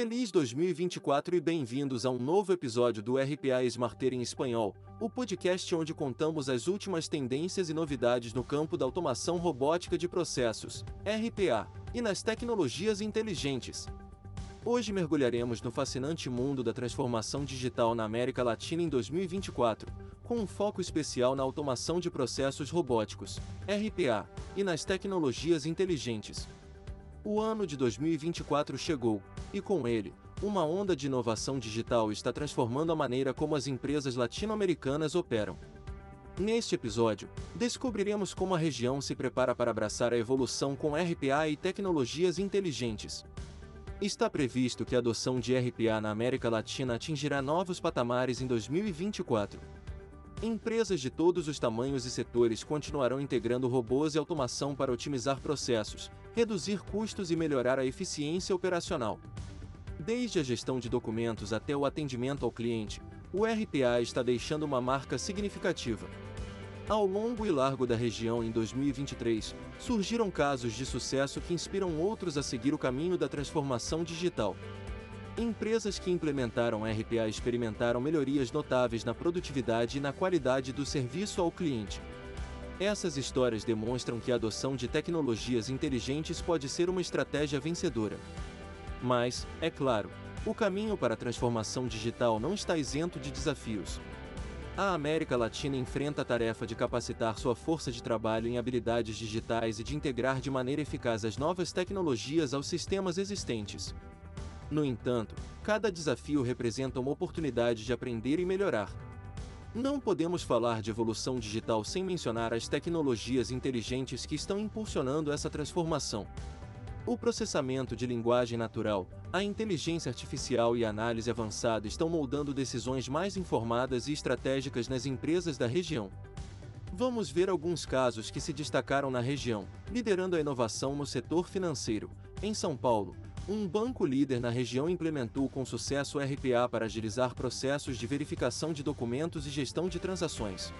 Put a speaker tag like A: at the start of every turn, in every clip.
A: Feliz 2024 e bem-vindos a um novo episódio do RPA Smarter em Espanhol, o podcast onde contamos as últimas tendências e novidades no campo da automação robótica de processos, RPA, e nas tecnologias inteligentes. Hoje mergulharemos no fascinante mundo da transformação digital na América Latina em 2024, com um foco especial na automação de processos robóticos, RPA, e nas tecnologias inteligentes. O ano de 2024 chegou, e com ele, uma onda de inovação digital está transformando a maneira como as empresas latino-americanas operam. Neste episódio, descobriremos como a região se prepara para abraçar a evolução com RPA e tecnologias inteligentes. Está previsto que a adoção de RPA na América Latina atingirá novos patamares em 2024. Empresas de todos os tamanhos e setores continuarão integrando robôs e automação para otimizar processos, reduzir custos e melhorar a eficiência operacional. Desde a gestão de documentos até o atendimento ao cliente, o RPA está deixando uma marca significativa. Ao longo e largo da região em 2023, surgiram casos de sucesso que inspiram outros a seguir o caminho da transformação digital. Empresas que implementaram RPA experimentaram melhorias notáveis na produtividade e na qualidade do serviço ao cliente. Essas histórias demonstram que a adoção de tecnologias inteligentes pode ser uma estratégia vencedora. Mas, é claro, o caminho para a transformação digital não está isento de desafios. A América Latina enfrenta a tarefa de capacitar sua força de trabalho em habilidades digitais e de integrar de maneira eficaz as novas tecnologias aos sistemas existentes. No entanto, cada desafio representa uma oportunidade de aprender e melhorar. Não podemos falar de evolução digital sem mencionar as tecnologias inteligentes que estão impulsionando essa transformação. O processamento de linguagem natural, a inteligência artificial e a análise avançada estão moldando decisões mais informadas e estratégicas nas empresas da região. Vamos ver alguns casos que se destacaram na região, liderando a inovação no setor financeiro. Em São Paulo, um banco líder na região implementou com sucesso RPA para agilizar processos de verificação de documentos e gestão de transações.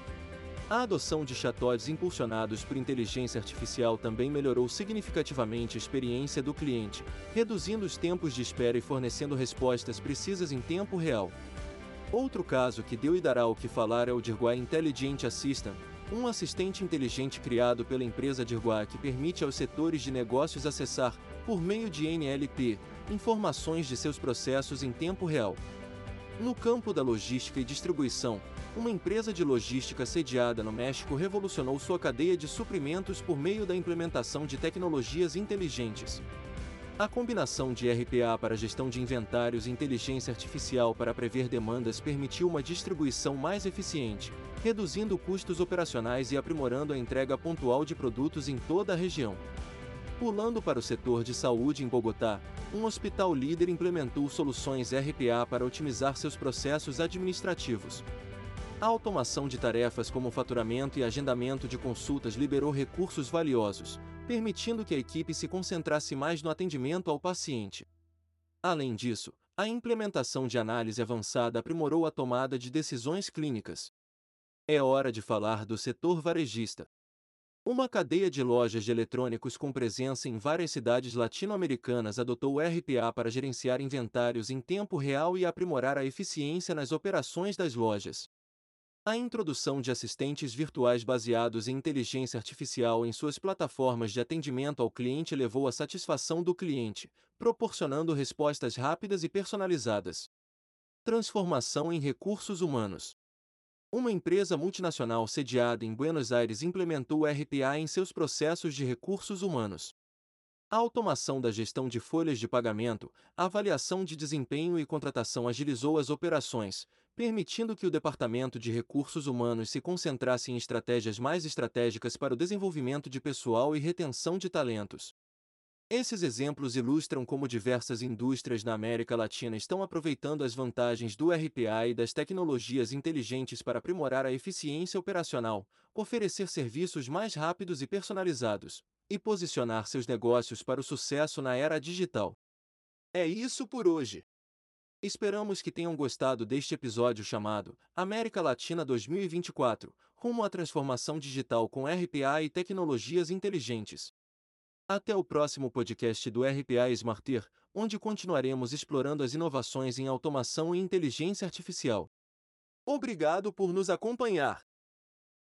A: A adoção de chatbots impulsionados por inteligência artificial também melhorou significativamente a experiência do cliente, reduzindo os tempos de espera e fornecendo respostas precisas em tempo real. Outro caso que deu e dará o que falar é o Dirguá Intelligent Assistant, um assistente inteligente criado pela empresa Dirguá que permite aos setores de negócios acessar, por meio de NLP, informações de seus processos em tempo real. No campo da logística e distribuição, uma empresa de logística sediada no México revolucionou sua cadeia de suprimentos por meio da implementação de tecnologias inteligentes. A combinação de RPA para gestão de inventários e inteligência artificial para prever demandas permitiu uma distribuição mais eficiente, reduzindo custos operacionais e aprimorando a entrega pontual de produtos em toda a região. Pulando para o setor de saúde em Bogotá, um hospital líder implementou soluções RPA para otimizar seus processos administrativos. A automação de tarefas como faturamento e agendamento de consultas liberou recursos valiosos, permitindo que a equipe se concentrasse mais no atendimento ao paciente. Além disso, a implementação de análise avançada aprimorou a tomada de decisões clínicas. É hora de falar do setor varejista. Uma cadeia de lojas de eletrônicos com presença em várias cidades latino-americanas adotou o RPA para gerenciar inventários em tempo real e aprimorar a eficiência nas operações das lojas. A introdução de assistentes virtuais baseados em inteligência artificial em suas plataformas de atendimento ao cliente elevou a satisfação do cliente, proporcionando respostas rápidas e personalizadas. Transformação em recursos humanos. Uma empresa multinacional sediada em Buenos Aires implementou RPA em seus processos de recursos humanos. A automação da gestão de folhas de pagamento, avaliação de desempenho e contratação agilizou as operações, permitindo que o Departamento de Recursos Humanos se concentrasse em estratégias mais estratégicas para o desenvolvimento de pessoal e retenção de talentos. Esses exemplos ilustram como diversas indústrias na América Latina estão aproveitando as vantagens do RPA e das tecnologias inteligentes para aprimorar a eficiência operacional, oferecer serviços mais rápidos e personalizados, e posicionar seus negócios para o sucesso na era digital. É isso por hoje. Esperamos que tenham gostado deste episódio chamado América Latina 2024 Rumo à Transformação Digital com RPA e Tecnologias Inteligentes. Até o próximo podcast do RPA Smarter, onde continuaremos explorando as inovações em automação e inteligência artificial. Obrigado por nos acompanhar.